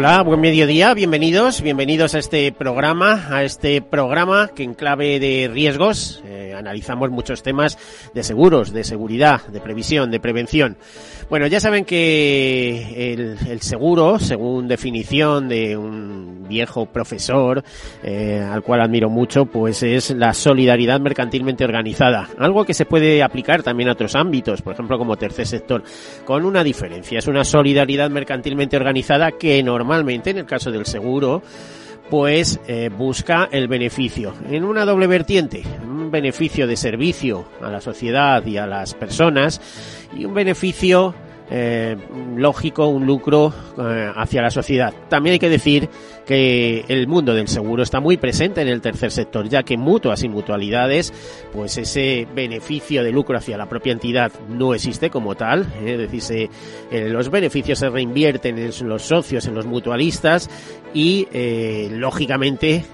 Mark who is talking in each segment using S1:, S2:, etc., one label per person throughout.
S1: Hola, buen mediodía, bienvenidos, bienvenidos a este programa, a este programa que en clave de riesgos eh, analizamos muchos temas de seguros, de seguridad, de previsión, de prevención. Bueno, ya saben que el, seguro, según definición de un viejo profesor eh, al cual admiro mucho, pues es la solidaridad mercantilmente organizada, algo que se puede aplicar también a otros ámbitos, por ejemplo como tercer sector, con una diferencia, es una solidaridad mercantilmente organizada que no normalmente, en el caso del seguro, pues eh, busca el beneficio. En una doble vertiente, un beneficio de servicio a la sociedad y a las personas y un beneficio eh, lógico, un lucro eh, hacia la sociedad. También hay que decir que el mundo del seguro está muy presente en el tercer sector, ya que mutuas y mutualidades, pues ese beneficio de lucro hacia la propia entidad no existe como tal, ¿eh? es decir, eh, los beneficios se reinvierten en los socios, en los mutualistas y, lógicamente,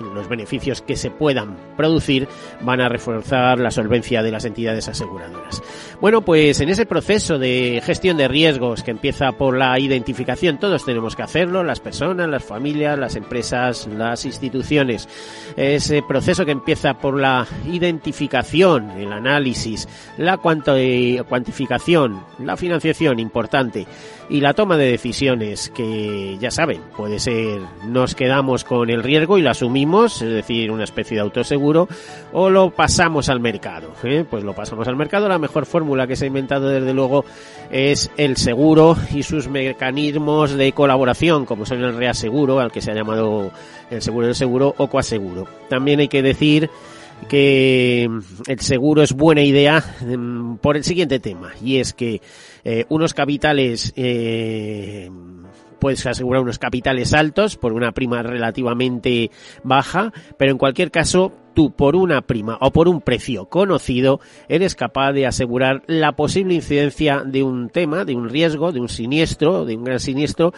S1: los beneficios que se puedan producir van a reforzar la solvencia de las entidades aseguradoras. Bueno, pues en ese proceso de gestión de riesgos que empieza por la identificación, todos tenemos que hacerlo, las personas, las familias, las empresas, las instituciones. Ese proceso que empieza por la identificación, el análisis, la cuantificación, la financiación importante y la toma de decisiones que ya saben, puede ser nos quedamos con el riesgo y lo asumimos, es decir, una especie de autoseguro, o lo pasamos al mercado. ¿eh? Pues lo pasamos al mercado. La mejor fórmula que se ha inventado desde luego es el seguro y sus mecanismos de colaboración, como son el reaseguro, al que se ha llamado el seguro del seguro o coaseguro. También hay que decir que el seguro es buena idea mm, por el siguiente tema, y es que eh, unos capitales eh, puedes asegurar unos capitales altos por una prima relativamente baja, pero en cualquier caso tú por una prima o por un precio conocido eres capaz de asegurar la posible incidencia de un tema, de un riesgo, de un siniestro, de un gran siniestro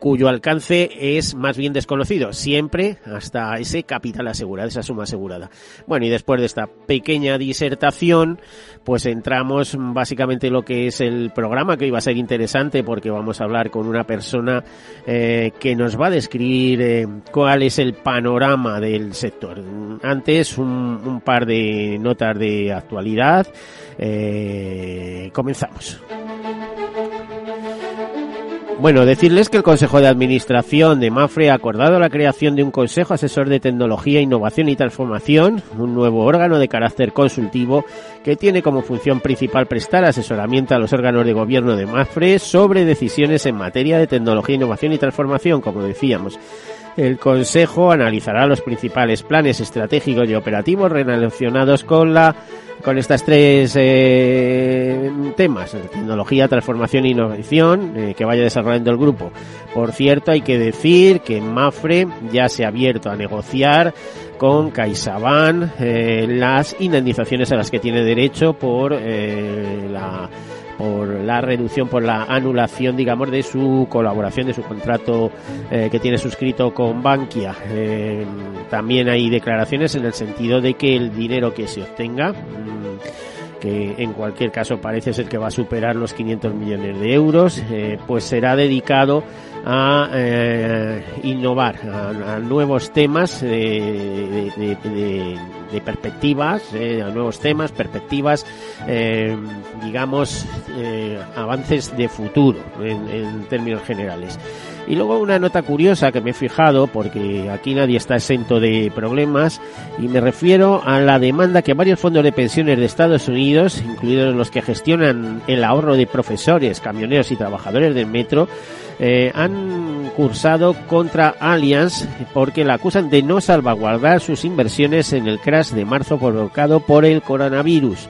S1: cuyo alcance es más bien desconocido, siempre hasta ese capital asegurado, esa suma asegurada. Bueno, y después de esta pequeña disertación, pues entramos básicamente en lo que es el programa, que hoy va a ser interesante porque vamos a hablar con una persona eh, que nos va a describir eh, cuál es el panorama del sector. Antes, un, par de notas de actualidad. Eh, comenzamos. Bueno, decirles que el Consejo de Administración de Mafre ha acordado la creación de un Consejo Asesor de Tecnología, Innovación y Transformación, un nuevo órgano de carácter consultivo que tiene como función principal prestar asesoramiento a los órganos de gobierno de Mafre sobre decisiones en materia de tecnología, innovación y transformación, como decíamos. El Consejo analizará los principales planes estratégicos y operativos relacionados con la con estas tres eh, temas, tecnología, transformación e innovación, eh, que vaya desarrollando el grupo. Por cierto, hay que decir que Mafre ya se ha abierto a negociar con CaixaBank eh, las indemnizaciones a las que tiene derecho por eh, la por la reducción, por la anulación, digamos, de su colaboración, de su contrato eh, que tiene suscrito con Bankia. Eh, también hay declaraciones en el sentido de que el dinero que se obtenga, mm, que en cualquier caso parece ser que va a superar los 500 millones de euros, eh, pues será dedicado a innovar, a, nuevos temas de, de perspectivas, eh, nuevos temas, perspectivas, eh, digamos, eh, avances de futuro en términos generales. Y luego una nota curiosa que me he fijado, porque aquí nadie está exento de problemas, y me refiero a la demanda que varios fondos de pensiones de Estados Unidos, incluidos los que gestionan el ahorro de profesores, camioneros y trabajadores del metro, eh, han cursado contra Allianz porque la acusan de no salvaguardar sus inversiones en el crash de marzo provocado por el coronavirus.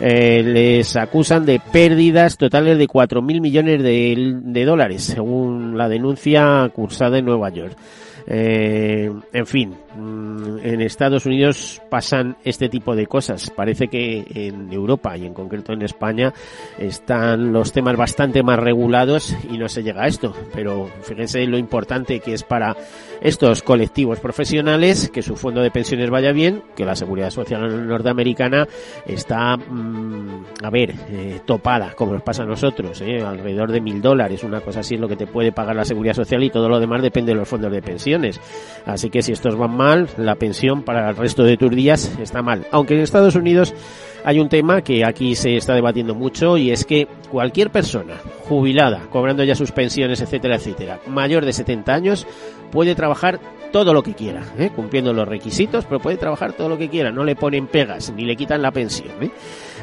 S1: Eh, les acusan de pérdidas totales de 4.000 millones de, de, dólares, según la denuncia cursada en Nueva York. Eh, en fin, mm, en Estados Unidos pasan este tipo de cosas. Parece que en Europa y en concreto en España están los temas bastante más regulados y no se llega a esto. Pero fíjense lo importante que es para estos colectivos profesionales que su fondo de pensiones vaya bien, que la seguridad social norteamericana está, mm, a ver, eh, topada, como nos pasa a nosotros, eh, alrededor de mil dólares, una cosa así es lo que te puede pagar la seguridad social y todo lo demás depende de los fondos de pensiones. Así que si estos van mal, la pensión para el resto de tus días está mal. Aunque en Estados Unidos hay un tema que aquí se está debatiendo mucho y es que cualquier persona jubilada, cobrando ya sus pensiones, etcétera, etcétera, mayor de 70 años, puede trabajar todo lo que quiera, ¿eh? cumpliendo los requisitos, pero puede trabajar todo lo que quiera, no le ponen pegas ni le quitan la pensión. ¿eh?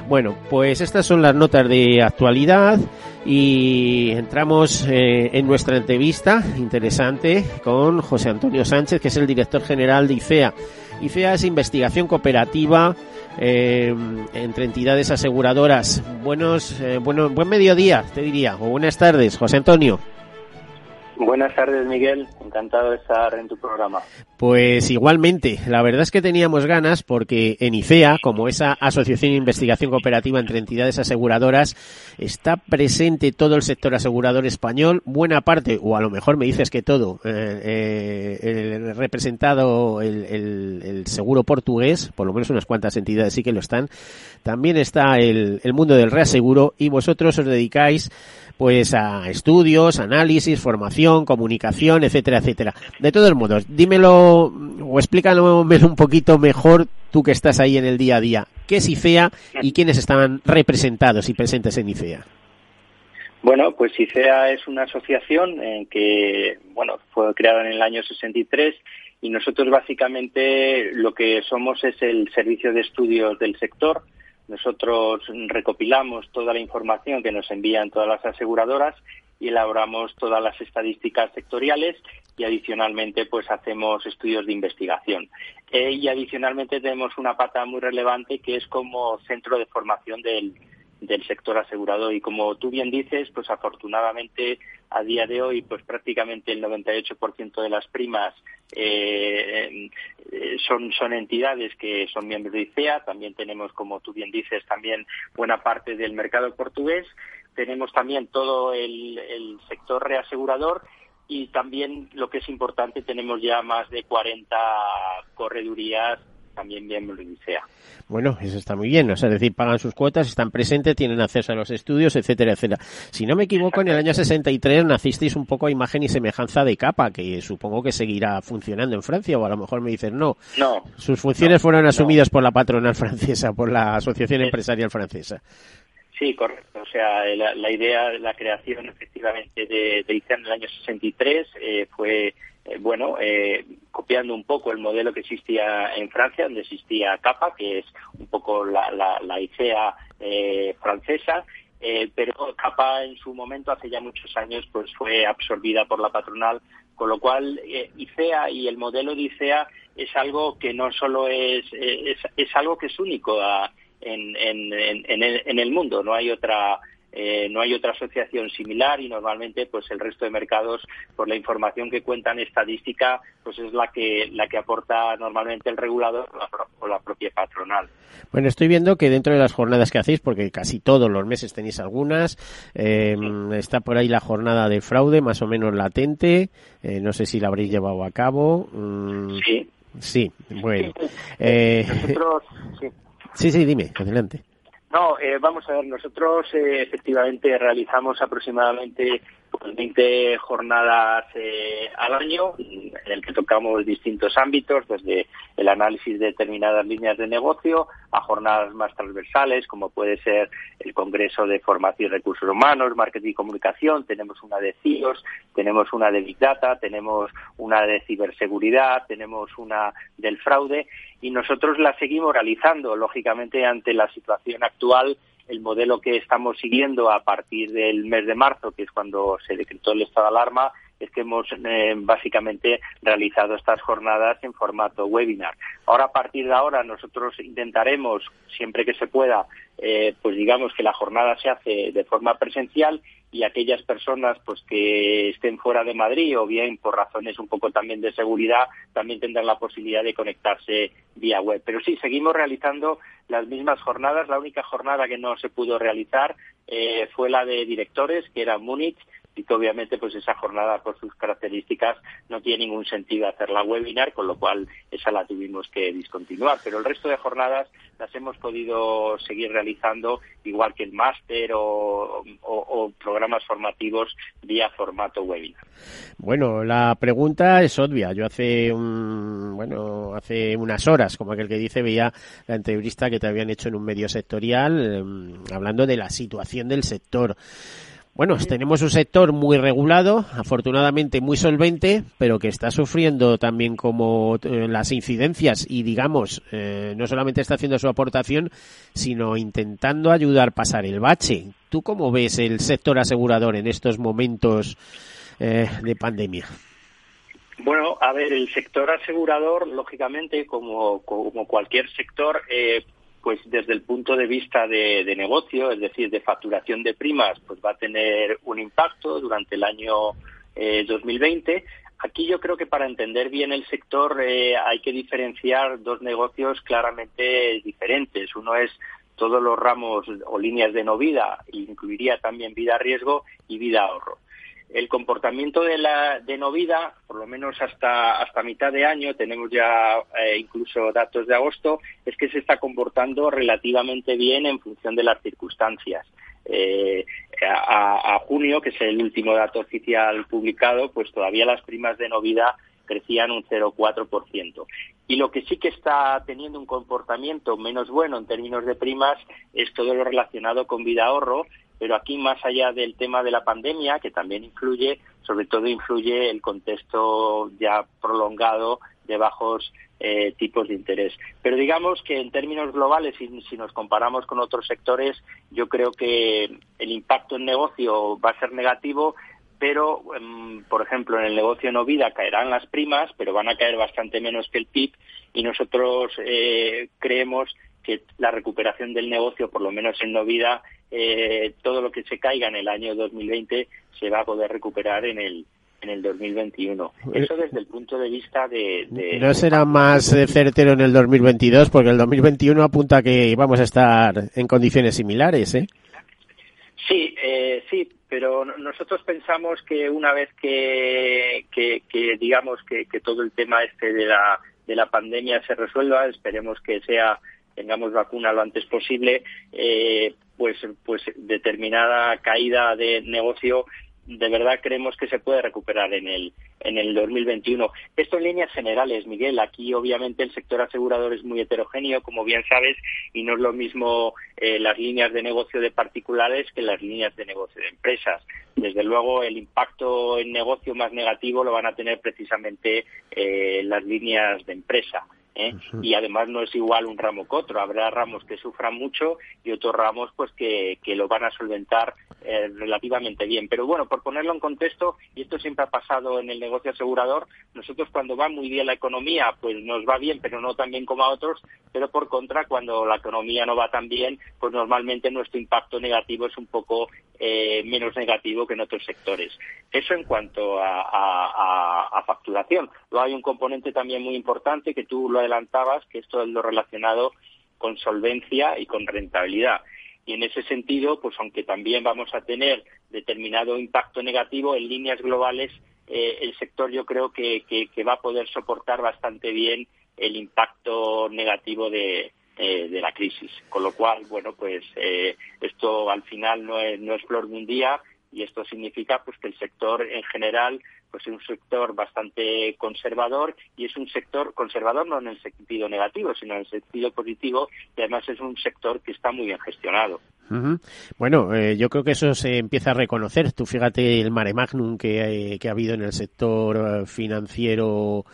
S1: Bueno, pues estas son las notas de actualidad y entramos eh, en nuestra entrevista interesante con José Antonio Sánchez, que es el director general de IFEA. IFEA es investigación cooperativa eh, entre entidades aseguradoras. Buenos, eh, bueno, buen mediodía, te diría, o buenas tardes, José Antonio.
S2: Buenas tardes, Miguel. Encantado de estar en tu programa.
S1: Pues igualmente, la verdad es que teníamos ganas porque en IFEA, como esa Asociación de Investigación Cooperativa entre entidades aseguradoras, está presente todo el sector asegurador español, buena parte, o a lo mejor me dices que todo, eh, eh, representado el, seguro portugués, por lo menos unas cuantas entidades sí que lo están. También está el mundo del reaseguro y vosotros os dedicáis pues a estudios, análisis, formación, comunicación, etcétera, etcétera. De todos modos, dímelo o explícalo un poquito mejor tú que estás ahí en el día a día. ¿Qué es IFEA y quiénes estaban representados y presentes en IFEA?
S2: Bueno, pues IFEA es una asociación en que, bueno, fue creada en el año 63 y nosotros básicamente lo que somos es el servicio de estudios del sector nosotros recopilamos toda la información que nos envían todas las aseguradoras y elaboramos todas las estadísticas sectoriales y adicionalmente pues hacemos estudios de investigación. Eh, y adicionalmente tenemos una pata muy relevante que es como centro de formación del, del sector asegurador y como tú bien dices, pues afortunadamente a día de hoy pues prácticamente el 98% de las primas eh, eh, son, son entidades que son miembros de ICEA, también tenemos como tú bien dices también buena parte del mercado portugués, tenemos también todo el, el sector reasegurador. Y también lo que es importante tenemos ya más de 40 corredurías también miembros de ICEA.
S1: Bueno, eso está muy bien, o sea, es decir, pagan sus cuotas, están presentes, tienen acceso a los estudios, etcétera, etcétera. Si no me equivoco, en el año 63 nacisteis un poco a imagen y semejanza de capa, que supongo que seguirá funcionando en Francia, o a lo mejor me dicen no.
S2: No.
S1: Sus funciones fueron asumidas por la patronal francesa, por la Asociación Empresarial Francesa.
S2: Sí, correcto. O sea, la, idea, la creación efectivamente de, de ICEA en el año 63 eh, fue eh, bueno, eh, copiando un poco el modelo que existía en Francia, donde existía CAPA, que es un poco la, la, ICEA eh, francesa, pero CAPA en su momento, hace ya muchos años, pues fue absorbida por la patronal, con lo cual ICEA y el modelo de ICEA es algo que no solo es, es, algo que es único en, en, en, el, en el mundo, no hay otra eh, no hay otra asociación similar y normalmente pues el resto de mercados por la información que cuentan estadística pues es la que la que aporta normalmente el regulador o la, propia patronal.
S1: Bueno, estoy viendo que dentro de las jornadas que hacéis, porque casi todos los meses tenéis algunas, eh, está por ahí la jornada de fraude más o menos latente, eh, no sé si la habréis llevado a cabo.
S2: Mm, sí.
S1: Sí, bueno. Eh, sí. sí, sí, dime, adelante.
S2: No, eh, vamos a ver, nosotros eh, efectivamente realizamos aproximadamente 20 pues, jornadas eh, al año en el que tocamos distintos ámbitos, desde el análisis de determinadas líneas de negocio a jornadas más transversales, como puede ser el Congreso de Formación y Recursos Humanos, Marketing y Comunicación, tenemos una de CIOS, tenemos una de Big Data, tenemos una de ciberseguridad, tenemos una del fraude y nosotros la seguimos realizando, lógicamente, ante la situación actual el modelo que estamos siguiendo a partir del mes de marzo, que es cuando se decretó el estado de alarma, es que hemos eh, básicamente realizado estas jornadas en formato webinar. Ahora, a partir de ahora, nosotros intentaremos, siempre que se pueda, eh, pues digamos que la jornada se hace de forma presencial y aquellas personas pues que estén fuera de Madrid o bien por razones un poco también de seguridad también tendrán la posibilidad de conectarse vía web. Pero sí, seguimos realizando las mismas jornadas. La única jornada que no se pudo realizar eh, fue la de directores, que era Múnich, y que obviamente pues esa jornada por sus características no tiene ningún sentido hacerla webinar, con lo cual esa la tuvimos que discontinuar. Pero el resto de jornadas las hemos podido seguir realizando, igual que el máster o, programas formativos vía formato webinar.
S1: Bueno, la pregunta es obvia. Yo hace un, bueno, hace unas horas, como aquel que dice, veía la entrevista que te habían hecho en un medio sectorial em, hablando de la situación del sector. Bueno, tenemos un sector muy regulado, afortunadamente muy solvente, pero que está sufriendo también como eh, las incidencias y digamos, eh, no solamente está haciendo su aportación, sino intentando ayudar a pasar el bache. ¿Tú cómo ves el sector asegurador en estos momentos eh, de pandemia?
S2: Bueno, a ver, el sector asegurador, lógicamente, como, como cualquier sector, eh, pues desde el punto de vista de, negocio, es decir, de facturación de primas, pues va a tener un impacto durante el año 2020. Eh, Aquí yo creo que para entender bien el sector eh, hay que diferenciar dos negocios claramente diferentes. Uno es todos los ramos o líneas de no vida, incluiría también vida riesgo y vida ahorro. El comportamiento de la de Novida, por lo menos hasta hasta mitad de año, tenemos ya eh, incluso datos de agosto, es que se está comportando relativamente bien en función de las circunstancias. Eh, a, junio, que es el último dato oficial publicado, pues todavía las primas de Novida crecían un 0,4%. Y lo que sí que está teniendo un comportamiento menos bueno en términos de primas es todo lo relacionado con vida ahorro, pero aquí más allá del tema de la pandemia, que también influye, sobre todo influye el contexto ya prolongado de bajos eh, tipos de interés. Pero digamos que en términos globales, si, nos comparamos con otros sectores, yo creo que el impacto en negocio va a ser negativo, pero, em, por ejemplo, en el negocio no vida caerán las primas, pero van a caer bastante menos que el PIB y nosotros eh, creemos que la recuperación del negocio, por lo menos en no vida, eh, todo lo que se caiga en el año 2020 se va a poder recuperar en el en el 2021. Eso desde el punto de vista de...
S1: ¿No será más eh, certero en el 2022? Porque el 2021 apunta que vamos a estar en condiciones similares, ¿eh?
S2: Sí, eh, sí, pero nosotros pensamos que una vez que, que, digamos que, que, todo el tema este de la, de la pandemia se resuelva, esperemos que sea tengamos vacuna lo antes posible, eh, pues, pues determinada caída de negocio de verdad creemos que se puede recuperar en el en el 2021. Esto en líneas generales, Miguel. Aquí obviamente el sector asegurador es muy heterogéneo, como bien sabes, y no es lo mismo eh, las líneas de negocio de particulares que las líneas de negocio de empresas. Desde luego el impacto en negocio más negativo lo van a tener precisamente eh, las líneas de empresa. ¿Eh? y además no es igual un ramo que otro. Habrá ramos que sufran mucho y otros ramos pues que, que lo van a solventar eh, relativamente bien. Pero bueno, por ponerlo en contexto, y esto siempre ha pasado en el negocio asegurador, nosotros cuando va muy bien la economía, pues nos va bien, pero no tan bien como a otros, pero por contra, cuando la economía no va tan bien, pues normalmente nuestro impacto negativo es un poco eh, menos negativo que en otros sectores. Eso en cuanto a, a, facturación. Luego hay un componente también muy importante que tú lo adelantabas, que esto es lo relacionado con solvencia y con rentabilidad. Y en ese sentido, pues aunque también vamos a tener determinado impacto negativo, en líneas globales eh, el sector yo creo que, va a poder soportar bastante bien el impacto negativo de, de la crisis. Con lo cual, bueno, pues eh, esto al final no es, no es flor de un día y esto significa pues que el sector en general pues es un sector bastante conservador y es un sector conservador no en el sentido negativo, sino en el sentido positivo y además es un sector que está muy bien gestionado.
S1: Bueno, eh, yo creo que eso se empieza a reconocer. Tú fíjate el mare magnum que, que ha habido en el sector eh, financiero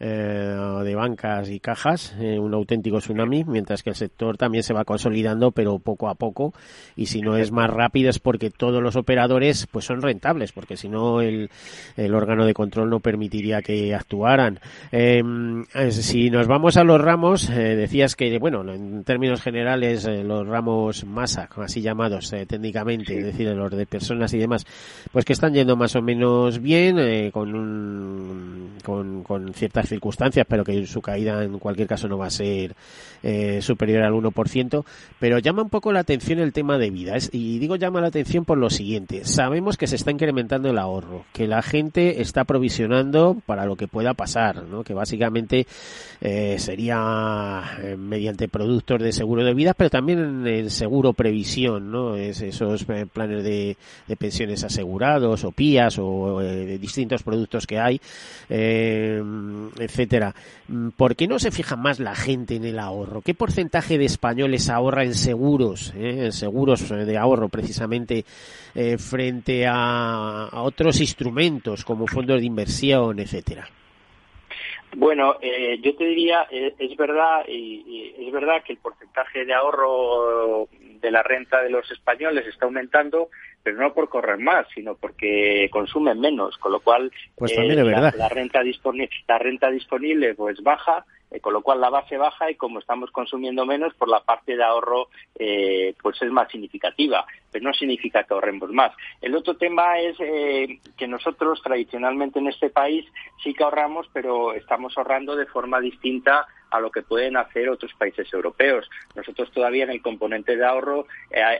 S1: eh, de bancas y cajas, un auténtico tsunami, mientras que el sector también se va consolidando, pero poco a poco. Y si no es más rápido es porque todos los operadores pues son rentables, porque si no el, el órgano de control no permitiría que actuaran. Em, si nos vamos a los ramos, decías que, bueno, en términos generales los ramos masa así llamados eh, técnicamente, es decir, los de personas y demás, pues que están yendo más o menos bien, eh, con, con, con, ciertas circunstancias, pero que su caída en cualquier caso no va a ser eh, superior al 1%, pero llama un poco la atención el tema de vidas, y digo llama la atención por lo siguiente, sabemos que se está incrementando el ahorro, que la gente está provisionando para lo que pueda pasar, ¿no? que básicamente eh, sería eh, mediante productos de seguro de vida, pero también el seguro previsión, ¿no? Es esos eh, planes de, pensiones asegurados o PIAs o de distintos productos que hay, etcétera. ¿Por qué no se fija más la gente en el ahorro? ¿Qué porcentaje de españoles ahorra en seguros, en seguros de ahorro precisamente frente a, a otros instrumentos como fondos de inversión, etcétera?
S2: Bueno, eh, yo te diría, eh, es verdad, y, es verdad que el porcentaje de ahorro de la renta de los españoles está aumentando, pero no por correr más, sino porque consumen menos, con lo cual
S1: pues eh, la,
S2: renta disponible, la renta disponible pues baja eh, con lo cual la base baja y como estamos consumiendo menos, por la parte de ahorro eh, pues es más significativa, pero no significa que ahorremos más. El otro tema es eh, que nosotros tradicionalmente en este país sí que ahorramos, pero estamos ahorrando de forma distinta a lo que pueden hacer otros países europeos. Nosotros todavía en el componente de ahorro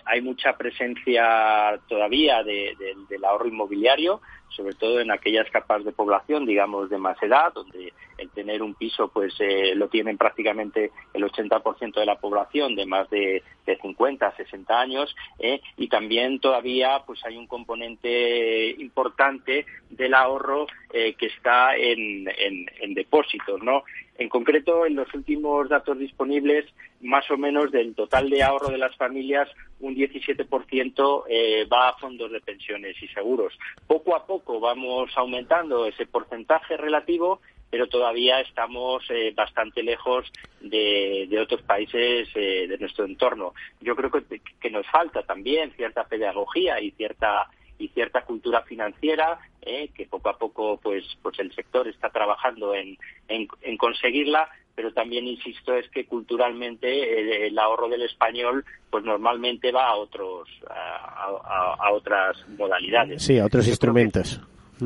S2: hay, mucha presencia todavía del ahorro inmobiliario, sobre todo en aquellas capas de población, digamos, de más edad, donde el tener un piso, pues eh, lo tienen prácticamente el 80% de la población de más de, de 50, 60 años, eh, y también todavía, pues hay un componente importante del ahorro eh, que está en, en, depósitos, ¿no? En concreto, en los últimos datos disponibles, más o menos del total de ahorro de las familias, un 17% eh, va a fondos de pensiones y seguros. Poco a poco vamos aumentando ese porcentaje relativo, pero todavía estamos eh, bastante lejos de, otros países eh, de nuestro entorno. Yo creo que, que nos falta también cierta pedagogía y cierta y cierta cultura financiera eh, que poco a poco pues pues el sector está trabajando en, en, conseguirla pero también insisto es que culturalmente el, ahorro del español pues normalmente va a otros a, a, otras modalidades.
S1: Sí a otros instrumentos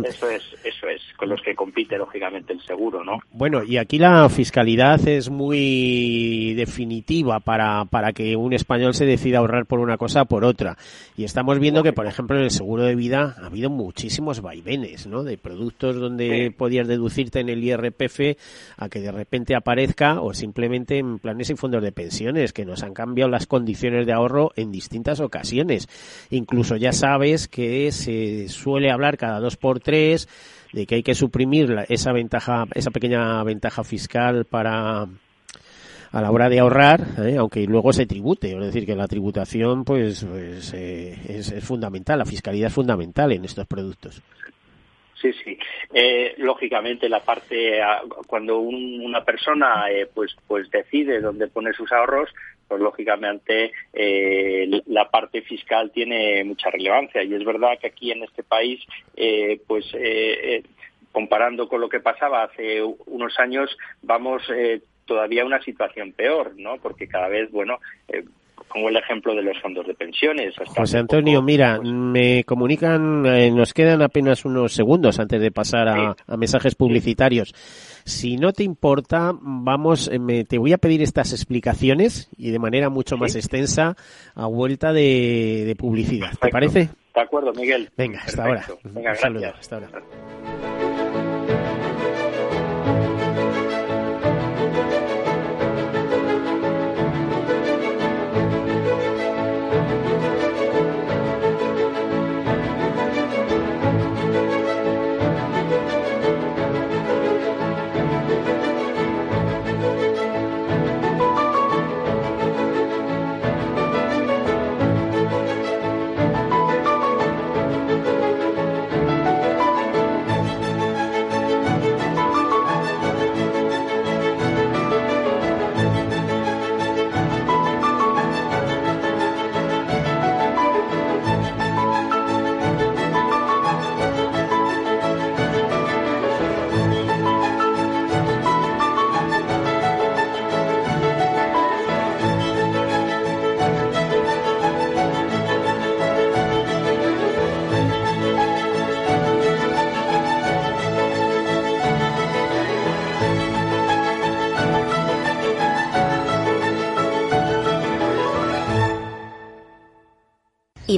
S2: eso es, eso es, con los que compite lógicamente el seguro, ¿no?
S1: Bueno, y aquí la fiscalidad es muy definitiva para, para que un español se decida ahorrar por una cosa o por otra. Y estamos viendo que, por ejemplo, en el seguro de vida ha habido muchísimos vaivenes, ¿no? De productos donde podías deducirte en el IRPF a que de repente aparezca o simplemente en planes y fondos de pensiones que nos han cambiado las condiciones de ahorro en distintas ocasiones. Incluso ya sabes que se suele hablar cada dos por tres, de que hay que suprimir esa ventaja, esa pequeña ventaja fiscal para a la hora de ahorrar, ¿eh? aunque luego se tribute, es decir, que la tributación pues, pues eh, es, fundamental, la fiscalidad es fundamental en estos productos.
S2: Sí, sí. Eh, lógicamente, la parte cuando una persona pues pues decide dónde pone sus ahorros, pues lógicamente eh, la parte fiscal tiene mucha relevancia y es verdad que aquí en este país eh, pues eh, comparando con lo que pasaba hace unos años vamos todavía a una situación peor no porque cada vez bueno pongo el ejemplo de los fondos de pensiones.
S1: José Antonio, mira, pues me comunican, nos quedan apenas unos segundos antes de pasar a, mensajes publicitarios. Si no te importa, vamos, eh, me, te voy a pedir estas explicaciones y de manera mucho más extensa a vuelta de, publicidad. ¿Te parece?
S2: De acuerdo, Miguel.
S1: Venga, hasta ahora.
S2: Venga, gracias. Hasta ahora.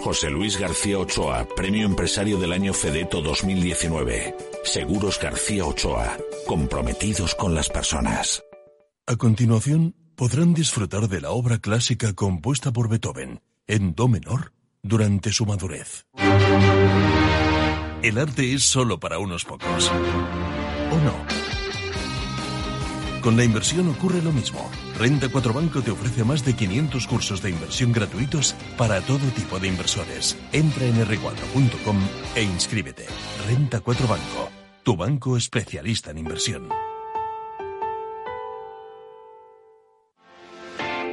S3: José Luis García Ochoa, Premio Empresario del Año Fedeto 2019. Seguros García Ochoa, comprometidos con las personas.
S4: A continuación, podrán disfrutar de la obra clásica compuesta por Beethoven, en Do menor, durante su madurez. El arte es solo para unos pocos. ¿O no? Con la inversión ocurre lo mismo. Renta 4 Banco te ofrece más de 500 cursos de inversión gratuitos para todo tipo de inversores. Entra en r4.com e inscríbete. Renta 4 Banco, tu banco especialista en inversión.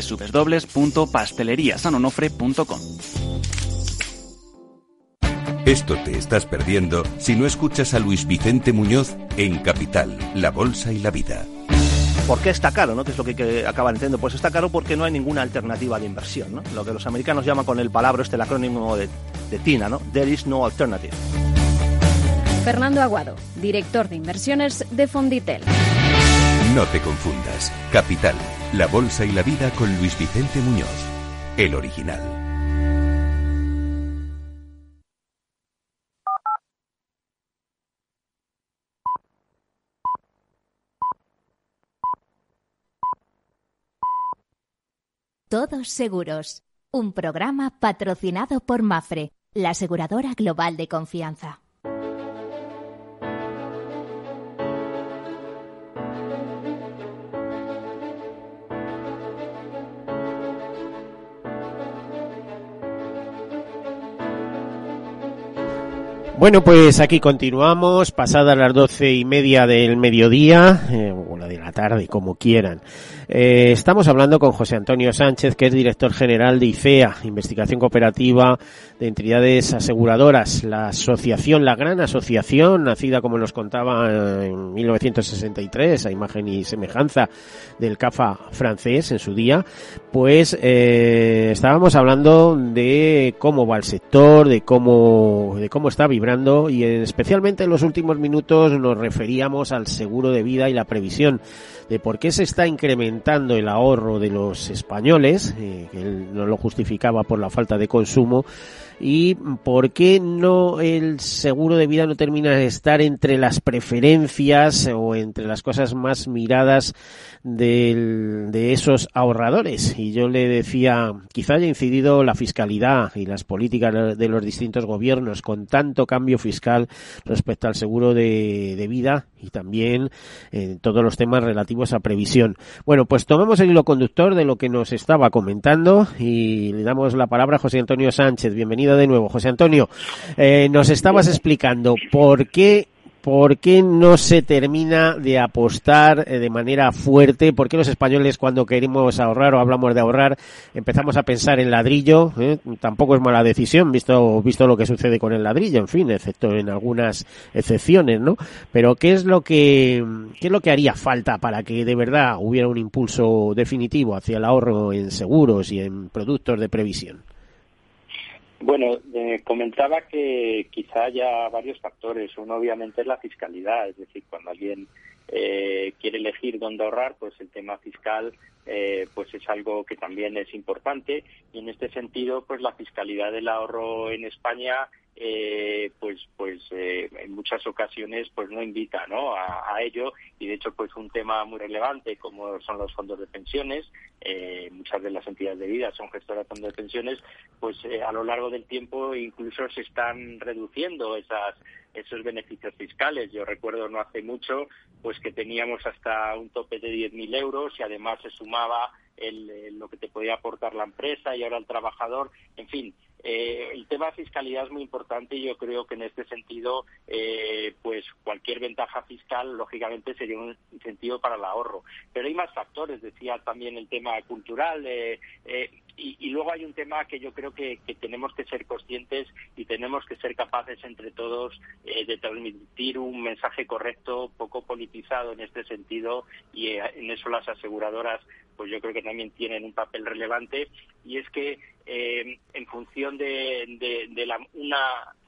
S5: www.pasteleriasanonofre.com.
S6: Esto te estás perdiendo si no escuchas a Luis Vicente Muñoz en Capital, La Bolsa y la Vida.
S7: ¿Por qué está caro? ¿no? ¿Qué es lo que, que acaba entendiendo? Pues está caro porque no hay ninguna alternativa de inversión. ¿no? Lo que los americanos llaman con el palabra, este el acrónimo de, de TINA, ¿no? There is no alternative.
S8: Fernando Aguado, director de inversiones de Fonditel.
S6: No te confundas. Capital, la bolsa y la vida con Luis Vicente Muñoz, el original.
S9: Todos Seguros, un programa patrocinado por Mafre, la aseguradora global de confianza.
S1: Bueno, pues aquí continuamos, pasadas las doce y media del mediodía, eh, o la de la tarde, como quieran. Eh, estamos hablando con José Antonio Sánchez, que es director general de ICEA, Investigación Cooperativa de Entidades Aseguradoras, la asociación, la gran asociación, nacida, como nos contaba, en 1963, a imagen y semejanza del CAFA francés en su día, pues eh, estábamos hablando de cómo va el sector, de cómo, de cómo está vibrando y especialmente en los últimos minutos nos referíamos al seguro de vida y la previsión de por qué se está incrementando el ahorro de los españoles, eh, que él no lo justificaba por la falta de consumo, y por qué no el seguro de vida no termina de estar entre las preferencias o entre las cosas más miradas del, de esos ahorradores. Y yo le decía, quizá haya incidido la fiscalidad y las políticas de los distintos gobiernos con tanto cambio fiscal respecto al seguro de, de vida y también en eh, todos los temas relativos a previsión. Bueno, pues tomemos el hilo conductor de lo que nos estaba comentando y le damos la palabra a José Antonio Sánchez. Bienvenido de nuevo. José Antonio, eh, nos estabas explicando por qué ¿Por qué no se termina de apostar eh, de manera fuerte? ¿Por qué los españoles cuando queremos ahorrar o hablamos de ahorrar empezamos a pensar en ladrillo? Eh? Tampoco es mala decisión visto, visto lo que sucede con el ladrillo, en fin, excepto en algunas excepciones, ¿no? Pero ¿qué es lo que, qué es lo que haría falta para que de verdad hubiera un impulso definitivo hacia el ahorro en seguros y en productos de previsión?
S2: Bueno, eh, comentaba que quizá haya varios factores. Uno, obviamente, es la fiscalidad. Es decir, cuando alguien eh, quiere elegir dónde ahorrar, pues el tema fiscal eh, pues es algo que también es importante. Y en este sentido, pues la fiscalidad del ahorro en España eh, pues pues eh, en muchas ocasiones pues no invita ¿no? A, ello. Y de hecho pues un tema muy relevante como son los fondos de pensiones eh, muchas de las entidades de vida son gestoras de fondos de pensiones pues eh, a lo largo del tiempo incluso se están reduciendo esas esos beneficios fiscales. Yo recuerdo no hace mucho pues que teníamos hasta un tope de 10.000 euros y además se sumaba el, lo que te podía aportar la empresa y ahora el trabajador. En fin eh, el tema fiscalidad es muy importante y yo creo que en este sentido, eh, pues cualquier ventaja fiscal, lógicamente, sería un incentivo para el ahorro. Pero hay más factores, decía también el tema cultural. Eh, y, luego hay un tema que yo creo que, tenemos que ser conscientes y tenemos que ser capaces entre todos de transmitir un mensaje correcto, poco politizado en este sentido, y en eso las aseguradoras pues yo creo que también tienen un papel relevante. Y es que eh, en función de, un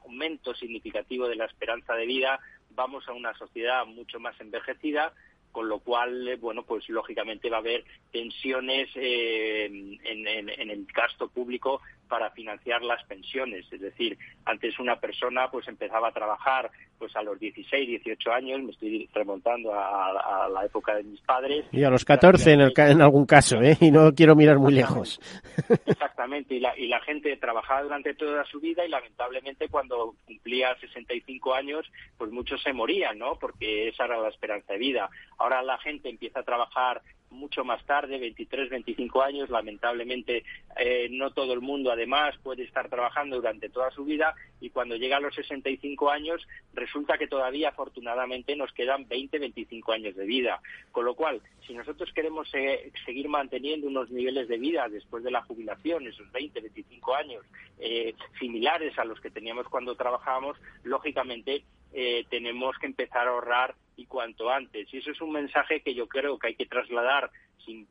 S2: aumento significativo de la esperanza de vida vamos a una sociedad mucho más envejecida con lo cual, eh, bueno, pues lógicamente va a haber tensiones eh, en, el gasto público para financiar las pensiones. Es decir, antes una persona pues empezaba a trabajar pues a los 16, 18 años, me estoy remontando a, la época de mis padres.
S1: Y a los 14 en, en algún caso, ¿eh? Y no quiero mirar muy lejos.
S2: Exactamente, y la, y la gente trabajaba durante toda su vida y lamentablemente cuando cumplía 65 años, pues muchos se morían, ¿no? Porque esa era la esperanza de vida. Ahora la gente empieza a trabajar mucho más tarde, 23, 25 años. Lamentablemente, eh, no todo el mundo, además, puede estar trabajando durante toda su vida y cuando llega a los 65 años, resulta que todavía, afortunadamente, nos quedan 20, 25 años de vida. Con lo cual, si nosotros queremos seguir manteniendo unos niveles de vida después de la jubilación, esos 20, 25 años, eh, similares a los que teníamos cuando trabajábamos, lógicamente eh, tenemos que empezar a ahorrar y cuanto antes. Y eso es un mensaje que yo creo que hay que trasladar sin,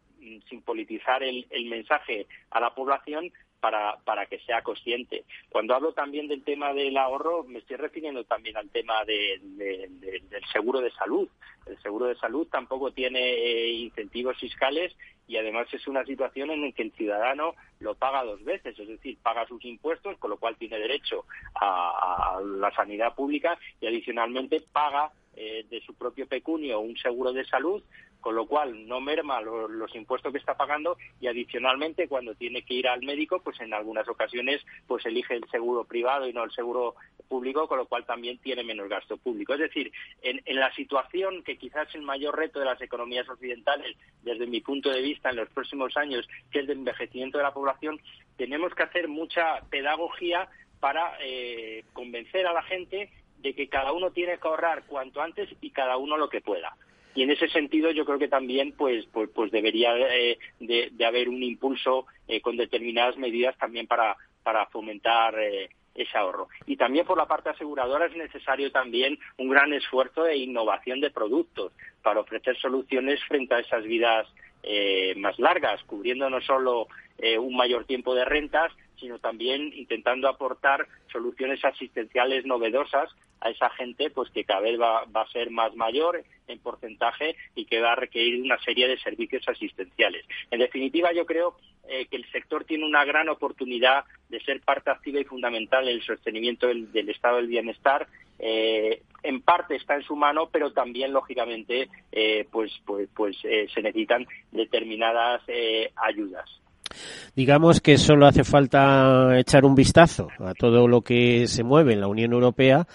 S2: sin politizar el, el mensaje a la población, para, para que sea consciente. Cuando hablo también del tema del ahorro, me estoy refiriendo también al tema del seguro de salud. El seguro de salud tampoco tiene eh, incentivos fiscales y además es una situación en la que el ciudadano lo paga dos veces, es decir, paga sus impuestos, con lo cual tiene derecho a la sanidad pública y adicionalmente paga eh, de su propio pecunio un seguro de salud, con lo cual no merma los impuestos que está pagando y adicionalmente cuando tiene que ir al médico, pues en algunas ocasiones pues elige el seguro privado y no el seguro público, con lo cual también tiene menos gasto público. Es decir, en, en la situación que quizás es el mayor reto de las economías occidentales, desde mi punto de vista en los próximos años, que es el envejecimiento de la población, tenemos que hacer mucha pedagogía para eh, convencer a la gente de que cada uno tiene que ahorrar cuanto antes y cada uno lo que pueda. Y en ese sentido yo creo que también pues pues, pues debería eh, de, haber un impulso eh, con determinadas medidas también para, para fomentar eh, ese ahorro. Y también por la parte aseguradora es necesario también un gran esfuerzo de innovación de productos para ofrecer soluciones frente a esas vidas más largas, cubriendo no solo un mayor tiempo de rentas, sino también intentando aportar soluciones asistenciales novedosas a esa gente pues que cada vez va, a ser más mayor en porcentaje y que va a requerir una serie de servicios asistenciales. En definitiva, yo creo eh, que el sector tiene una gran oportunidad de ser parte activa y fundamental en el sostenimiento del, estado del bienestar. Eh, en parte está en su mano, pero también, lógicamente, eh, pues, pues, pues se necesitan determinadas ayudas.
S1: Digamos que solo hace falta echar un vistazo a todo lo que se mueve en la Unión Europea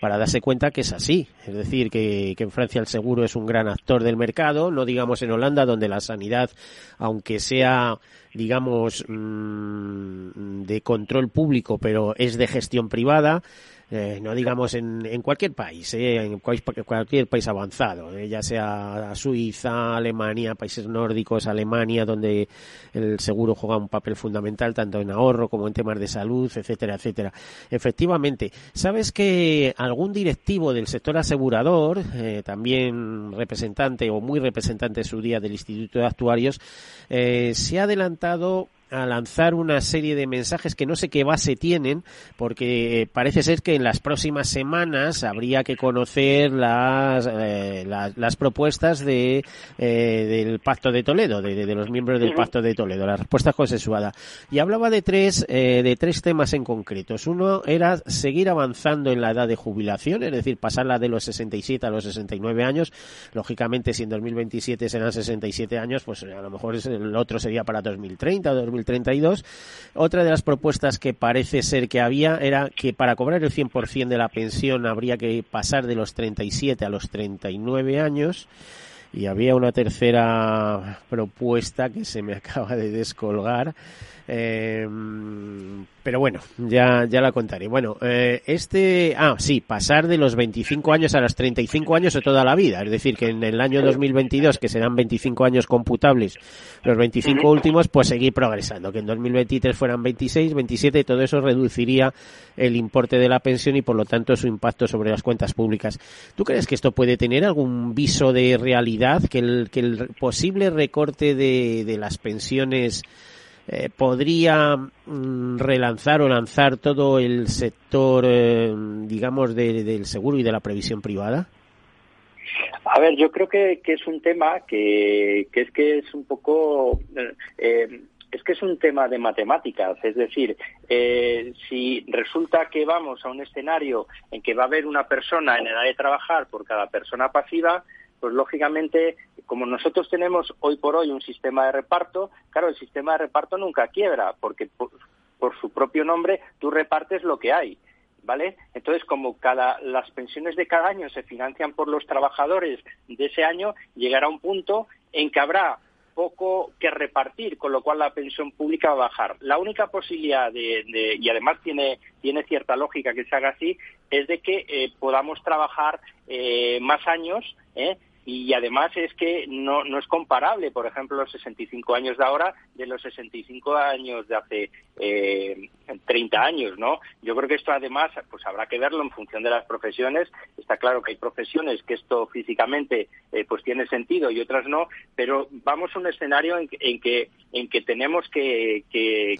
S1: para darse cuenta que es así. Es decir, que, en Francia el seguro es un gran actor del mercado, no digamos en Holanda, donde la sanidad, aunque sea, digamos, mm, de control público, pero es de gestión privada, eh, no digamos en, en cualquier país, eh, en cualquier país avanzado, eh, ya sea Suiza, Alemania, países nórdicos, Alemania, donde el seguro juega un papel fundamental tanto en ahorro como en temas de salud, etcétera, etcétera. Efectivamente, sabes que algún directivo del sector asegurador, también representante o muy representante en su día del Instituto de Actuarios, se ha adelantado a lanzar una serie de mensajes que no sé qué base tienen, porque parece ser que en las próximas semanas habría que conocer las, eh, las, propuestas de, eh, del Pacto de Toledo, de, de, los miembros del Pacto de Toledo, la respuesta consensuada. Y hablaba de tres, eh, de tres temas en concretos. Uno era seguir avanzando en la edad de jubilación, es decir, pasarla de los 67 a los 69 años. Lógicamente, si en 2027 serán 67 años, pues a lo mejor el otro sería para 2030 o 2030 32. Otra de las propuestas que parece ser que había era que para cobrar el 100% de la pensión habría que pasar de los 37 a los 39 años. Y había una tercera propuesta que se me acaba de descolgar. Eh, pero bueno, ya, ya la contaré. Bueno, eh, este, ah, sí, pasar de los 25 años a los 35 años de toda la vida. Es decir, que en el año 2022, que serán 25 años computables, los 25 últimos, pues seguir progresando. Que en 2023 fueran 26, 27, todo eso reduciría el importe de la pensión y por lo tanto su impacto sobre las cuentas públicas. ¿Tú crees que esto puede tener algún viso de realidad? Que el, que el posible recorte de, de las pensiones eh, podría mm, relanzar o lanzar todo el sector, eh, digamos, del seguro y de la previsión privada?
S2: A ver, yo creo que, es un tema que, es que es un poco eh, es que es un tema de matemáticas, es decir, si resulta que vamos a un escenario en que va a haber una persona en edad de trabajar por cada persona pasiva, pues lógicamente, como nosotros tenemos hoy por hoy un sistema de reparto, claro, el sistema de reparto nunca quiebra, porque por, su propio nombre tú repartes lo que hay. ¿Vale? Entonces, como cada, las pensiones de cada año se financian por los trabajadores de ese año, llegará un punto en que habrá poco que repartir, con lo cual la pensión pública va a bajar. La única posibilidad de, y además tiene, tiene cierta lógica que se haga así, es de que eh, podamos trabajar eh, más años ¿eh? Y además es que no, no es comparable, por ejemplo, los 65 años de ahora de los 65 años de hace eh, 30 años, ¿no? Yo creo que esto además, pues habrá que verlo en función de las profesiones. Está claro que hay profesiones que esto físicamente eh, pues tiene sentido y otras no, pero vamos a un escenario en, que en que tenemos que, que,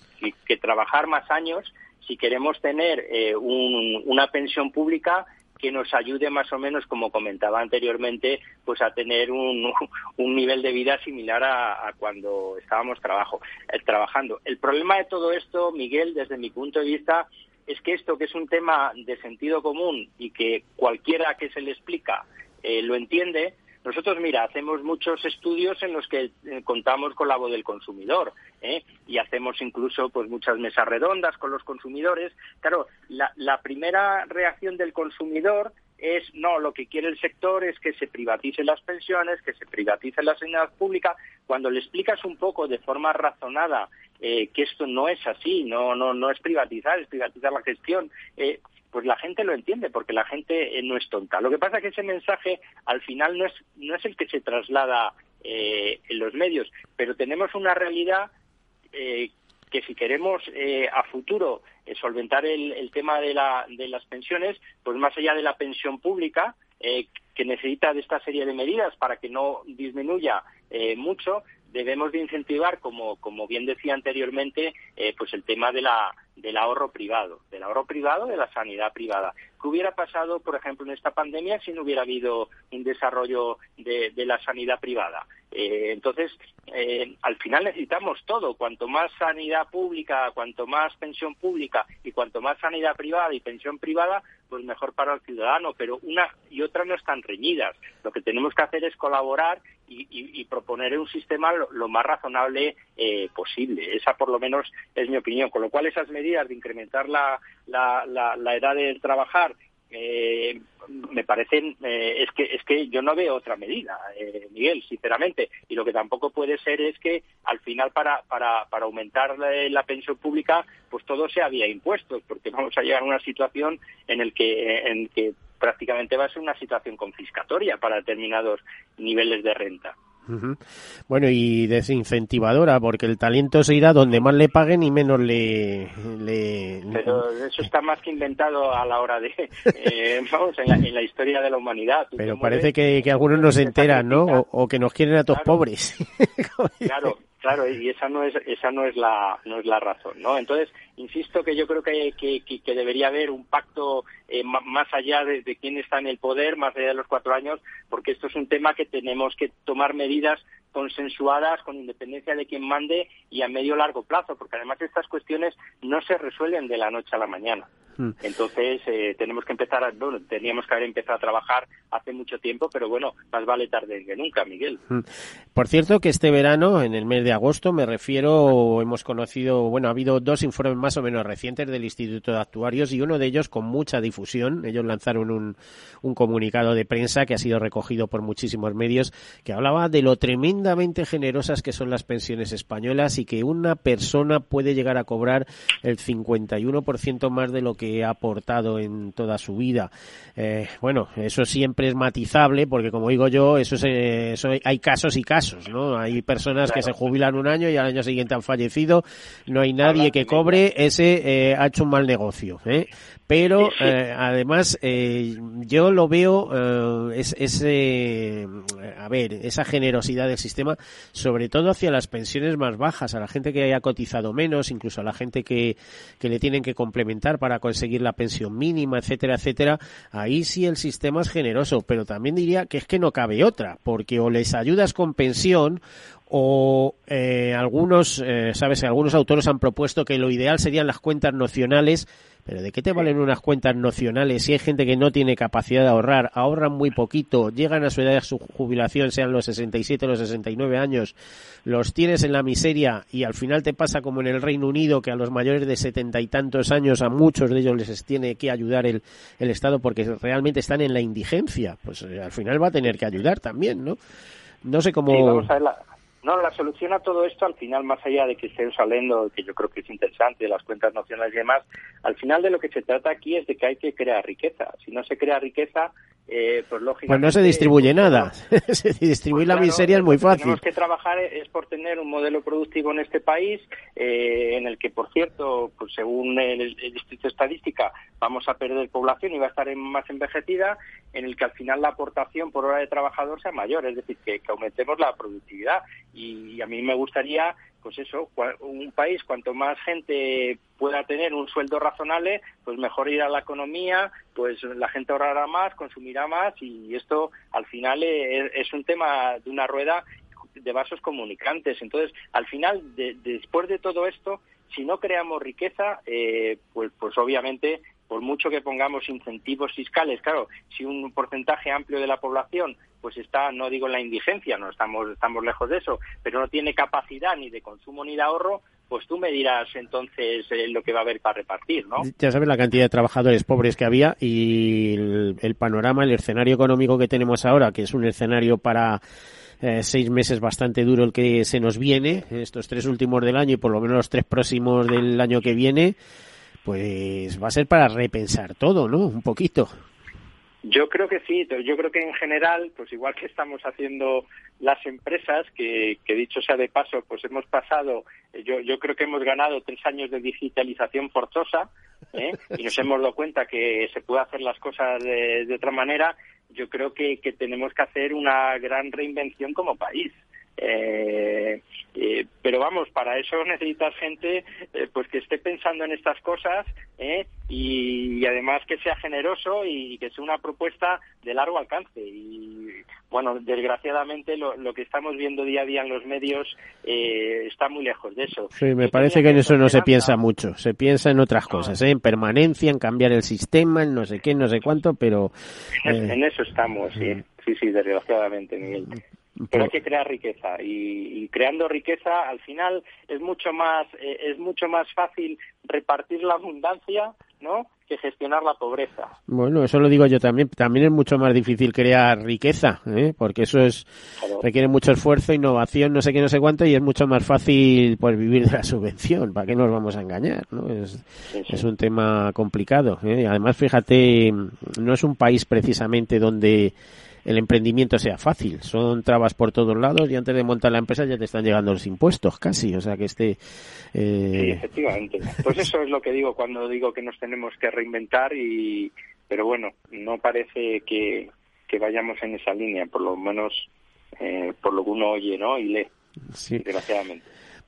S2: trabajar más años si queremos tener eh, una pensión pública que nos ayude más o menos, como comentaba anteriormente, pues a tener un, nivel de vida similar a, cuando estábamos trabajo, eh, trabajando. El problema de todo esto, Miguel, desde mi punto de vista, es que esto que es un tema de sentido común y que cualquiera que se le explica eh, lo entiende, nosotros, mira, hacemos muchos estudios en los que eh, contamos con la voz del consumidor ¿eh? y hacemos incluso pues muchas mesas redondas con los consumidores. Claro, la, primera reacción del consumidor es no, lo que quiere el sector es que se privaticen las pensiones, que se privatice la sanidad pública. Cuando le explicas un poco de forma razonada que esto no es así, no, no, no es privatizar, es privatizar la gestión. Pues la gente lo entiende porque la gente no es tonta. Lo que pasa es que ese mensaje al final no es, no es el que se traslada en los medios, pero tenemos una realidad que si queremos a futuro solventar el, tema de, la, de, las pensiones, pues más allá de la pensión pública, eh, que necesita de esta serie de medidas para que no disminuya eh, mucho, debemos de incentivar, como, como bien decía anteriormente, eh, pues el tema de la, del ahorro privado, del ahorro privado de la sanidad privada. ¿Qué hubiera pasado, por ejemplo, en esta pandemia si no hubiera habido un desarrollo de, la sanidad privada? Eh, entonces, eh, al final necesitamos todo. Cuanto más sanidad pública, cuanto más pensión pública y cuanto más sanidad privada y pensión privada, pues mejor para el ciudadano. Pero una y otra no están reñidas. Lo que tenemos que hacer es colaborar y, proponer un sistema lo, más razonable eh, posible. Esa, por lo menos, es mi opinión. Con lo cual, esas medidas de incrementar la, la, la edad de trabajar eh, me parecen eh, es que es que yo no veo otra medida eh, Miguel sinceramente. Y lo que tampoco puede ser es que al final para para, para aumentar la, pensión pública pues todo sea vía impuestos porque vamos a llegar a una situación en el que en que prácticamente va a ser una situación confiscatoria para determinados niveles de renta
S1: bueno, y desincentivadora, porque el talento se irá donde más le paguen y menos le...
S2: Pero eso está más que inventado a la hora de... Eh, vamos, en la, historia de la humanidad.
S1: Pero parece que, algunos no se enteran, ¿no? O, que nos quieren a todos pobres.
S2: claro, Claro, y esa no es esa no es la no es la razón, ¿no? Entonces insisto que yo creo que, que, debería haber un pacto eh, más allá de, quién está en el poder, más allá de los cuatro años, porque esto es un tema que tenemos que tomar medidas consensuadas con independencia de quién mande y a medio largo plazo, porque además estas cuestiones no se resuelven de la noche a la mañana. Hmm. Entonces eh, tenemos que empezar, a, bueno, teníamos que haber empezado a trabajar hace mucho tiempo, pero bueno, más vale tarde que nunca, Miguel. Hmm.
S1: Por cierto, que este verano, en el mes de agosto, me refiero, hemos conocido, bueno, ha habido dos informes más o menos recientes del Instituto de Actuarios y uno de ellos con mucha difusión. Ellos lanzaron un, un comunicado de prensa que ha sido recogido por muchísimos medios que hablaba de lo tremendamente generosas que son las pensiones españolas y que una persona puede llegar a cobrar el 51% más de lo que ha aportado en toda su vida. Eh, bueno, eso siempre es matizable porque, como digo yo, eso, eso hay casos y casos, ¿no? Hay personas que se jubilan un año y al año siguiente han fallecido. No hay nadie que cobre ese eh, ha hecho un mal negocio. ¿eh? Pero eh, además eh, yo lo veo eh, es, ese a ver esa generosidad del sistema sobre todo hacia las pensiones más bajas a la gente que haya cotizado menos incluso a la gente que, que le tienen que complementar para conseguir la pensión mínima etcétera etcétera ahí sí el sistema es generoso. Pero también diría que es que no cabe otra porque o les ayudas con pensión o eh, algunos, eh, sabes, algunos autores han propuesto que lo ideal serían las cuentas nocionales pero ¿de qué te valen unas cuentas nocionales si hay gente que no tiene capacidad de ahorrar, ahorran muy poquito, llegan a su edad de su jubilación, sean los 67 o los 69 años, los tienes en la miseria y al final te pasa como en el Reino Unido que a los mayores de setenta y tantos años a muchos de ellos les tiene que ayudar el, el Estado porque realmente están en la indigencia? Pues eh, al final va a tener que ayudar también, ¿no? No sé cómo...
S2: No, la solución a todo esto, al final, más allá de que estemos hablando, que yo creo que es interesante, las cuentas nacionales y demás, al final de lo que se trata aquí es de que hay que crear riqueza. Si no se crea riqueza, eh, pues lógicamente...
S1: Pues no se distribuye pues, nada. Distribuir la miseria es muy fácil.
S2: Tenemos que trabajar es por tener un modelo productivo en este país, eh, en el que, por cierto, pues según el, el, Distrito de Estadística, vamos a perder población y va a estar más envejecida, en el que al final la aportación por hora de trabajador sea mayor, es decir, que, que aumentemos la productividad. Y a mí me gustaría pues eso, un país cuanto más gente pueda tener un sueldo razonable, pues mejor irá la economía, pues la gente ahorrará más, consumirá más y esto al final es, un tema de una rueda de vasos comunicantes. Entonces, al final, después de todo esto, si no creamos riqueza, eh, pues, pues obviamente por mucho que pongamos incentivos fiscales, claro, si un porcentaje amplio de la población pues está, no digo en la indigencia, no estamos, estamos lejos de eso, pero no tiene capacidad ni de consumo ni de ahorro, pues tú me dirás entonces eh, lo que va a haber para repartir, ¿no?
S1: Ya sabes la cantidad de trabajadores pobres que había y el, panorama, el escenario económico que tenemos ahora, que es un escenario para eh, seis meses bastante duro el que se nos viene, estos tres últimos del año y por lo menos los tres próximos del año que viene, pues va a ser para repensar todo, ¿no? Un poquito.
S2: Yo creo que sí, yo creo que en general, pues igual que estamos haciendo las empresas, que, dicho sea de paso, pues hemos pasado, yo, yo creo que hemos ganado tres años de digitalización forzosa ¿eh? y nos hemos dado cuenta que se puede hacer las cosas de, de otra manera, yo creo que, que tenemos que hacer una gran reinvención como país. Eh, eh, pero vamos, para eso necesitas gente eh, pues que esté pensando en estas cosas ¿eh? y, además que sea generoso y que sea una propuesta de largo alcance. Y bueno, desgraciadamente lo, lo que estamos viendo día a día en los medios eh, está muy lejos de eso.
S1: Sí, me parece que en eso no se piensa mucho. Se piensa en otras cosas, ¿eh? en permanencia, en cambiar el sistema, en no sé qué, no sé cuánto, pero.
S2: En eso estamos, sí. Mm. Sí, sí, desgraciadamente, Miguel pero hay que crear riqueza y, creando riqueza al final es mucho más eh, es mucho más fácil repartir la abundancia no que gestionar la pobreza.
S1: Bueno eso lo digo yo también. También es mucho más difícil crear riqueza ¿eh? porque eso es requiere mucho esfuerzo innovación no sé qué no sé cuánto y es mucho más fácil pues vivir de la subvención. Para qué nos vamos a engañar no es, es un tema complicado ¿eh? además fíjate no es un país precisamente donde el emprendimiento sea fácil. Son trabas por todos lados y antes de montar la empresa ya te están llegando los impuestos casi. O sea que este.
S2: Eh... Sí, efectivamente. Pues eso es lo que digo cuando digo que nos tenemos que reinventar y. Pero bueno, no parece que, que vayamos en esa línea, por lo menos eh, por lo que uno oye, ¿no? Y lee. Sí. Desgraciadamente.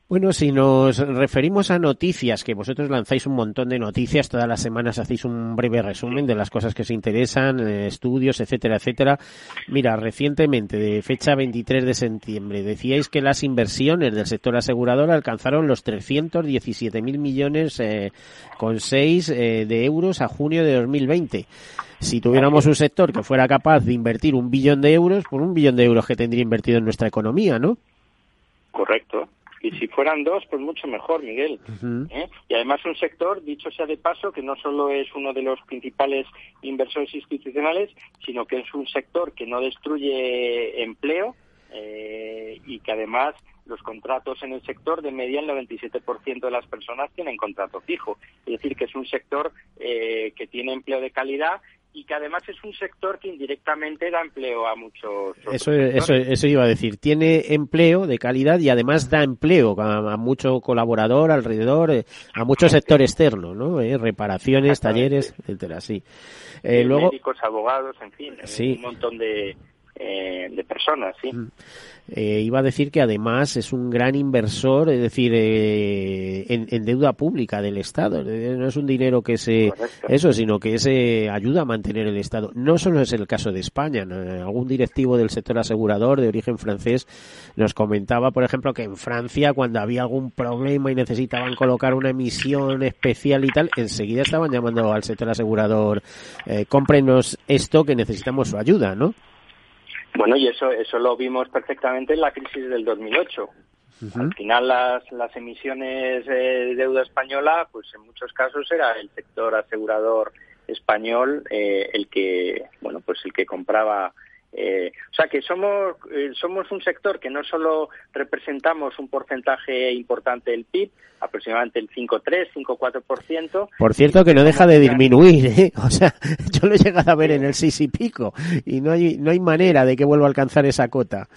S1: Bueno, si nos referimos a noticias, que vosotros lanzáis un montón de noticias, todas las semanas hacéis un breve resumen de las cosas que os interesan, eh, estudios, etcétera, etcétera. Mira, recientemente, de fecha 23 de septiembre, decíais que las inversiones del sector asegurador alcanzaron los 317.000 millones eh, con 6 eh, de euros a junio de 2020. Si tuviéramos un sector que fuera capaz de invertir un billón de euros, por un billón de euros que tendría invertido en nuestra economía, ¿no?
S2: Correcto. Y si fueran dos, pues mucho mejor, Miguel. ¿Eh? Y además un sector, dicho sea de paso, que no solo es uno de los principales inversores institucionales, sino que es un sector que no destruye empleo eh, y que además los contratos en el sector de media el 97% de las personas tienen contrato fijo. Es decir, que es un sector eh, que tiene empleo de calidad y que además es un sector que indirectamente da empleo a muchos.
S1: Eso, eso, eso iba a decir. Tiene empleo de calidad y además da empleo a, mucho colaborador alrededor, eh, a mucho sector externo, ¿no? Eh, reparaciones, talleres, etcétera, sí.
S2: Eh, luego, médicos, abogados, en fin, un montón de, de personas, sí. Mm.
S1: Eh, iba a decir que además es un gran inversor, es decir, eh, en, deuda pública del Estado. No es un dinero que se eso, sino que se ayuda a mantener el Estado. No solo es el caso de España. Algún directivo del sector asegurador de origen francés nos comentaba, por ejemplo, que en Francia cuando había algún problema y necesitaban colocar una emisión especial y tal, enseguida estaban llamando al sector asegurador, eh, cómprenos esto que necesitamos su ayuda, ¿no?
S2: Bueno, y eso, eso lo vimos perfectamente en la crisis del 2008. Al final las, las emisiones de deuda española, pues en muchos casos era el sector asegurador español eh, el que, bueno, pues el que compraba eh, o sea que somos, eh, somos un sector que no solo representamos un porcentaje importante del PIB, aproximadamente el 5,3, 5,4%.
S1: Por cierto, que no deja de disminuir, ¿eh? O sea, yo lo he llegado a ver en el 6 y pico y no hay, no hay manera de que vuelva a alcanzar esa cota.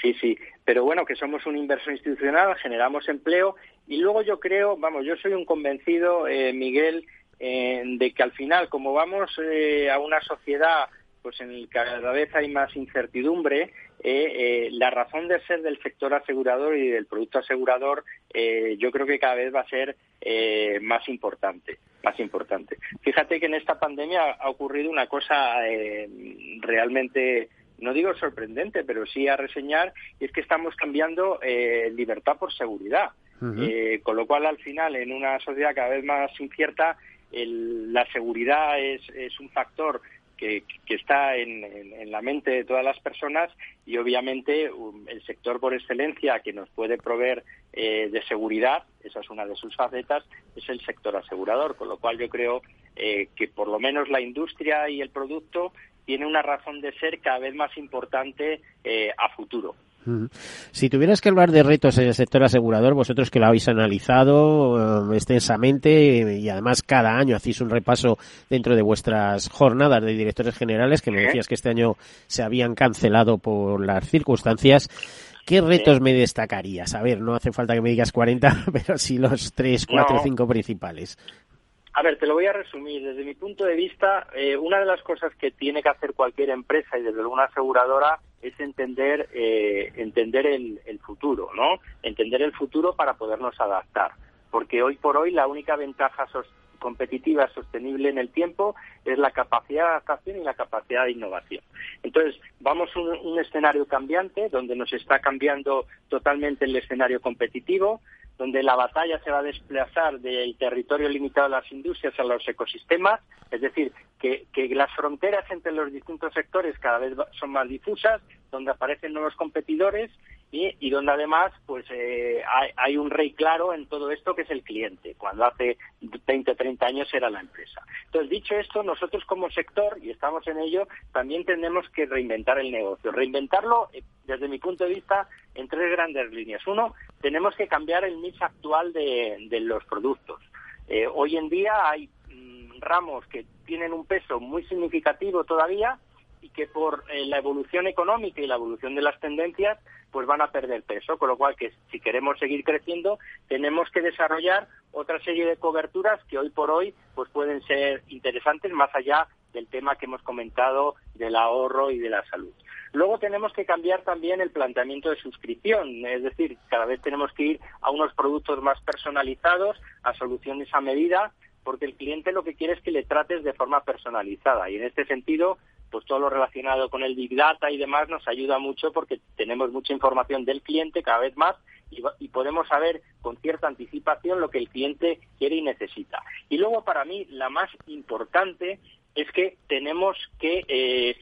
S2: Sí, sí, pero bueno, que somos un inversor institucional, generamos empleo y luego yo creo, vamos, yo soy un convencido, eh, Miguel, de que al final, como vamos a una sociedad pues en el cada vez hay más incertidumbre, eh, eh, la razón de ser del sector asegurador y del producto asegurador eh, yo creo que cada vez va a ser más importante, más importante. Fíjate que en esta pandemia ha ocurrido una cosa realmente no digo sorprendente, pero sí a reseñar, y es que estamos cambiando libertad por seguridad. con lo cual, al final, en una sociedad cada vez más incierta, la seguridad es, es un factor que, está en, la mente de todas las personas y obviamente um, el sector por excelencia que nos puede proveer eh, de seguridad, esa es una de sus facetas, es el sector asegurador, con lo cual yo creo eh, que por lo menos la industria y el producto tiene una razón de ser cada vez más importante eh, a futuro.
S1: Si tuvieras que hablar de retos en el sector asegurador, vosotros que lo habéis analizado eh, extensamente y además cada año hacéis un repaso dentro de vuestras jornadas de directores generales, que me decías que este año se habían cancelado por las circunstancias. ¿Qué retos me destacarías? A ver, no hace falta que me digas 40, pero sí los 3, 4, 5 principales.
S2: A ver, te lo voy a resumir. Desde mi punto de vista, eh, una de las cosas que tiene que hacer cualquier empresa y desde luego una aseguradora es entender eh, entender el, futuro, ¿no? Entender el futuro para podernos adaptar, porque hoy por hoy la única ventaja competitiva sostenible en el tiempo es la capacidad de adaptación y la capacidad de innovación. Entonces, vamos a un escenario cambiante donde nos está cambiando totalmente el escenario competitivo, donde la batalla se va a desplazar del territorio limitado de las industrias a los ecosistemas, es decir, que, las fronteras entre los distintos sectores cada vez son más difusas, donde aparecen nuevos competidores y, donde además pues eh, hay, un rey claro en todo esto que es el cliente, cuando hace 20 o 30 años era la empresa. Entonces, dicho esto, nosotros como sector, y estamos en ello, también tenemos que reinventar el negocio. Reinventarlo, eh, desde mi punto de vista, en tres grandes líneas. Uno, tenemos que cambiar el mix actual de, los productos. Eh, hoy en día hay mm, ramos que tienen un peso muy significativo todavía y que por eh, la evolución económica y la evolución de las tendencias pues van a perder peso, con lo cual que si queremos seguir creciendo tenemos que desarrollar otra serie de coberturas que hoy por hoy pues pueden ser interesantes más allá del tema que hemos comentado del ahorro y de la salud. Luego tenemos que cambiar también el planteamiento de suscripción, es decir, cada vez tenemos que ir a unos productos más personalizados, a soluciones a medida, porque el cliente lo que quiere es que le trates de forma personalizada y en este sentido pues todo lo relacionado con el Big Data y demás nos ayuda mucho porque tenemos mucha información del cliente cada vez más y, podemos saber con cierta anticipación lo que el cliente quiere y necesita. Y luego para mí la más importante es que tenemos que eh,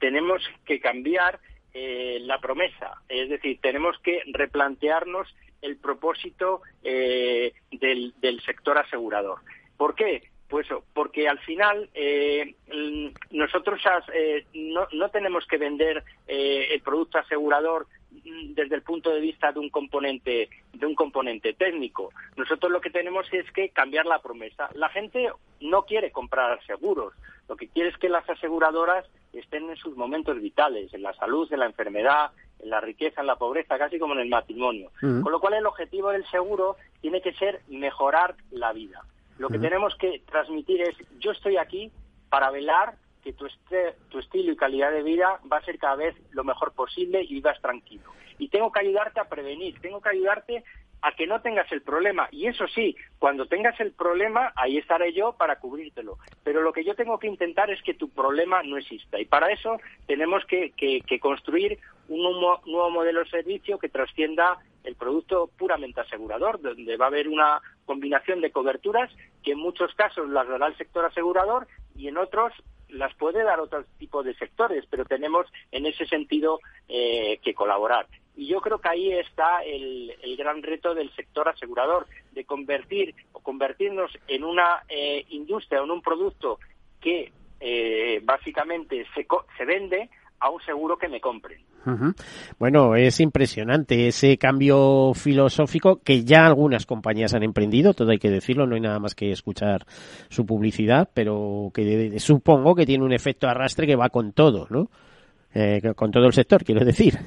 S2: tenemos que cambiar eh, la promesa, es decir, tenemos que replantearnos el propósito eh, del, sector asegurador. ¿Por qué? Pues porque al final eh, nosotros eh, no, tenemos que vender eh, el producto asegurador desde el punto de vista de un componente de un componente técnico. Nosotros lo que tenemos es que cambiar la promesa. La gente no quiere comprar seguros. Lo que quiere es que las aseguradoras estén en sus momentos vitales, en la salud, en la enfermedad, en la riqueza, en la pobreza, casi como en el matrimonio. Con lo cual el objetivo del seguro tiene que ser mejorar la vida. Lo que tenemos que transmitir es, yo estoy aquí para velar que tu, tu estilo y calidad de vida va a ser cada vez lo mejor posible y vivas tranquilo. Y tengo que ayudarte a prevenir, tengo que ayudarte a que no tengas el problema. Y eso sí, cuando tengas el problema, ahí estaré yo para cubrírtelo. Pero lo que yo tengo que intentar es que tu problema no exista. Y para eso tenemos que, construir un nuevo modelo de servicio que trascienda el producto puramente asegurador, donde va a haber una combinación de coberturas que en muchos casos las dará el sector asegurador y en otros las puede dar otro tipo de sectores, pero tenemos en ese sentido eh, que colaborar. Y yo creo que ahí está el, gran reto del sector asegurador, de convertir o convertirnos en una eh, industria en un producto que eh, básicamente se, se vende a un seguro que me compren.
S1: Bueno, es impresionante ese cambio filosófico que ya algunas compañías han emprendido, todo hay que decirlo, no hay nada más que escuchar su publicidad, pero que supongo que tiene un efecto arrastre que va con todo, ¿no? Eh, con todo el sector, quiero decir.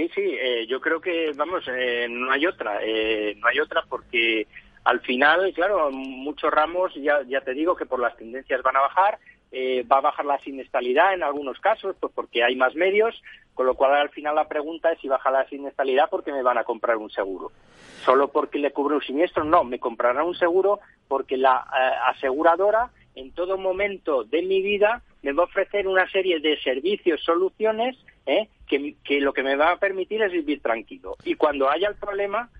S2: Sí, sí, eh, yo creo que, vamos, eh, no hay otra, no hay otra porque al final, claro, muchos ramos, ya, ya te digo que por las tendencias van a bajar, eh, va a bajar la siniestralidad en algunos casos, pues porque hay más medios, con lo cual al final la pregunta es si baja la siniestralidad porque me van a comprar un seguro. Solo porque le cubre un siniestro, no, me comprarán un seguro porque la eh, aseguradora en todo momento de mi vida me va a ofrecer una serie de servicios, soluciones, eh, que, que lo que me va a permitir es vivir tranquilo. Y cuando haya el problema,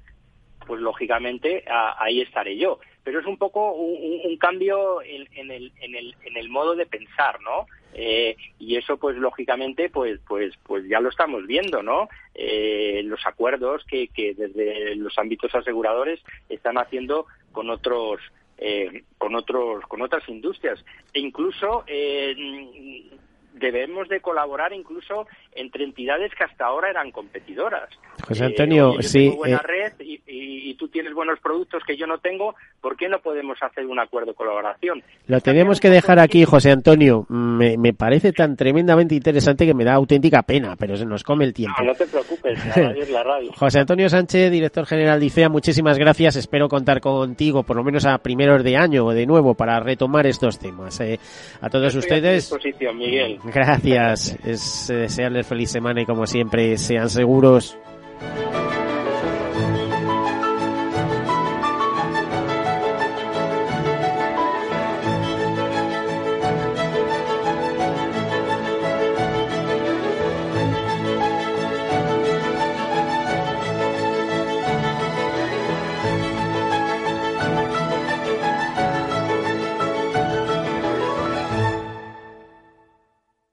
S2: pues lógicamente ahí estaré yo. Pero es un poco un, cambio en, el, en, el, en el modo de pensar, ¿no? Eh, y eso, pues lógicamente, pues, pues, pues ya lo estamos viendo, ¿no? Eh, los acuerdos que, que desde los ámbitos aseguradores están haciendo con otros eh, con otros con otras industrias. E incluso debemos de colaborar incluso entre entidades que hasta ahora eran competidoras.
S1: José Antonio,
S2: Eh, yo
S1: sí.
S2: tengo buena
S1: eh,
S2: red y, y- y tú tienes buenos productos que yo no tengo, ¿por qué no podemos hacer un acuerdo de colaboración?
S1: Lo tenemos que dejar aquí, José Antonio. Me, me parece tan tremendamente interesante que me da auténtica pena, pero se nos come el tiempo.
S2: No, no te preocupes, la radio es la radio.
S1: José Antonio Sánchez, director general de ICEA, muchísimas gracias. Espero contar contigo, por lo menos a primeros de año o de nuevo, para retomar estos temas. Eh, a todos
S2: Estoy a tu
S1: ustedes,
S2: disposición, Miguel.
S1: Gracias. Es eh, desearles feliz semana y, como siempre, sean seguros.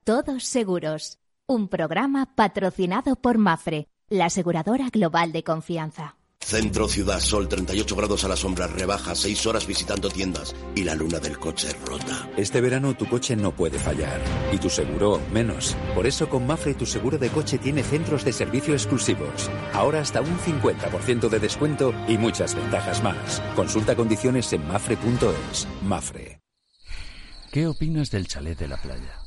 S9: Todos seguros. Un programa patrocinado por Mafre, la aseguradora global de confianza.
S10: Centro Ciudad Sol, 38 grados a la sombra, rebaja, 6 horas visitando tiendas y la luna del coche rota.
S11: Este verano tu coche no puede fallar y tu seguro menos. Por eso con Mafre tu seguro de coche tiene centros de servicio exclusivos. Ahora hasta un 50% de descuento y muchas ventajas más. Consulta condiciones en mafre.es. Mafre.
S12: ¿Qué opinas del chalet de la playa?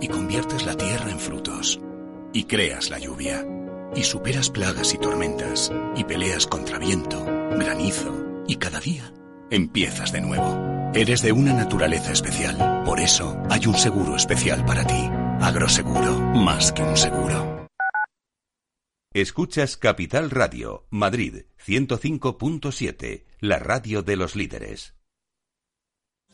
S13: y conviertes la tierra en frutos y creas la lluvia y superas plagas y tormentas y peleas contra viento, granizo y cada día empiezas de nuevo. Eres de una naturaleza especial, por eso hay un seguro especial para ti. Agroseguro, más que un seguro.
S6: Escuchas Capital Radio, Madrid 105.7, la radio de los líderes.